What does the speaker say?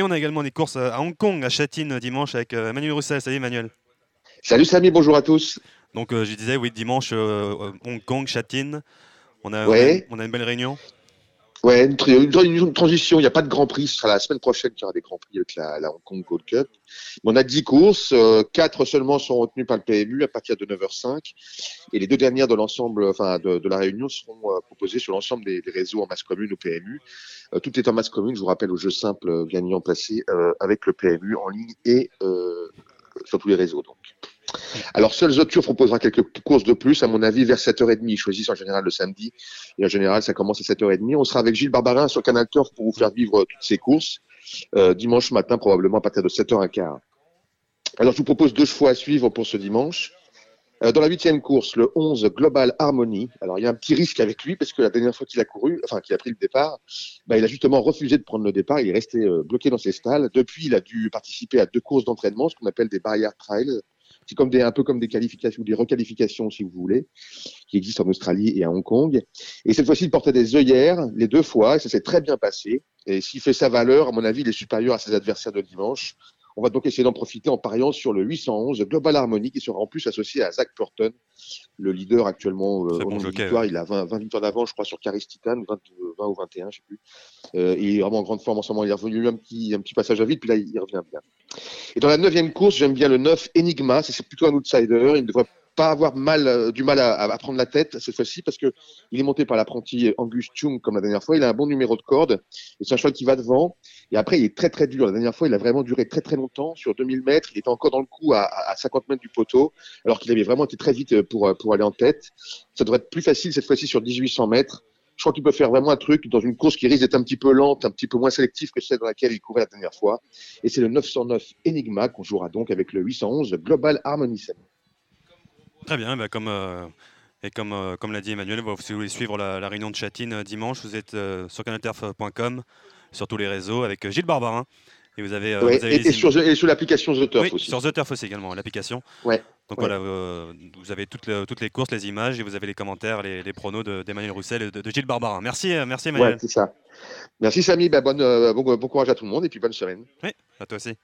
Et on a également des courses à Hong Kong, à Châtine, dimanche, avec Emmanuel Roussel. Salut Emmanuel. Salut Samy, bonjour à tous. Donc je disais, oui, dimanche, Hong Kong, Châtine. On a, on a une belle réunion Ouais, une, transition. Il n'y a pas de Grand Prix. Ce sera la semaine prochaine qu'il y aura des Grands Prix avec la, Hong Kong Gold Cup. On a 10 courses. Euh, 4 seulement sont retenues par le PMU à partir de 9h05. Et les deux dernières de l'ensemble, enfin, de, de, la réunion seront euh, proposées sur l'ensemble des, des, réseaux en masse commune au PMU. Euh, tout est en masse commune. Je vous rappelle au jeu simple euh, gagnant placé avec le PMU en ligne et sur tous les réseaux. Donc. Alors, seul Zotur proposera quelques courses de plus, à mon avis, vers 7h30. Ils choisissent en général le samedi. Et en général, ça commence à 7h30. On sera avec Gilles Barbarin sur Canal Turf pour vous faire vivre toutes ces courses. Euh, dimanche matin, probablement à partir de 7h15. Alors, je vous propose deux choix à suivre pour ce dimanche. Euh, dans la huitième course, le 11 Global Harmony. Alors, il y a un petit risque avec lui parce que la dernière fois qu'il a couru, enfin, qu'il a pris le départ, bah, il a justement refusé de prendre le départ. Il est resté euh, bloqué dans ses stalles. Depuis, il a dû participer à deux courses d'entraînement, ce qu'on appelle des barrières trails. C'est comme des, un peu comme des qualifications, des requalifications, si vous voulez, qui existent en Australie et à Hong Kong. Et cette fois-ci, il portait des œillères les deux fois, et ça s'est très bien passé. Et s'il fait sa valeur, à mon avis, il est supérieur à ses adversaires de dimanche. On va donc essayer d'en profiter en pariant sur le 811 Global Harmony qui sera en plus associé à Zach Purton, le leader actuellement euh, en victoire. Il a 20, 20 victoires d'avance, je crois, sur Caris Titan, 20, 20, ou 21, je sais plus. Euh, il est vraiment en grande forme en ce moment. Il est revenu un petit, un petit passage à vide, puis là, il revient bien. Et dans la neuvième course, j'aime bien le 9 Enigma. C'est plutôt un outsider. Il ne devrait pas avoir euh, du mal à, prendre la tête cette fois-ci parce que il est monté par l'apprenti Angus Chung comme la dernière fois. Il a un bon numéro de corde c'est un cheval qui va devant. Et après, il est très très dur. La dernière fois, il a vraiment duré très très longtemps sur 2000 mètres. Il était encore dans le coup à, à 50 mètres du poteau alors qu'il avait vraiment été très vite pour aller en tête. Ça devrait être plus facile cette fois-ci sur 1800 mètres. Je crois qu'il peut faire vraiment un truc dans une course qui risque d'être un petit peu lente, un petit peu moins sélective que celle dans laquelle il courait la dernière fois. Et c'est le 909 Enigma qu'on jouera donc avec le 811 Global Harmony 7. Très bien, bah comme, euh, et comme, euh, comme l'a dit Emmanuel, si vous voulez suivre la, la réunion de Châtine euh, dimanche, vous êtes euh, sur canalterf.com, sur tous les réseaux, avec Gilles Barbarin. Et vous avez, ouais, vous avez et, et, sur, et, sur, l'application The Turf oui, aussi. Sur The Turf aussi également, l'application. Ouais. Donc ouais. voilà, euh, vous avez toutes, le, toutes les courses, les images, et vous avez les commentaires, les, les pronos d'Emmanuel Roussel et de, de, Gilles Barbarin. Merci, merci Emmanuel. Ouais, c'est ça. Merci Samy, bah, bonne, bon, bon courage à tout le monde et puis bonne semaine. Oui, à toi aussi.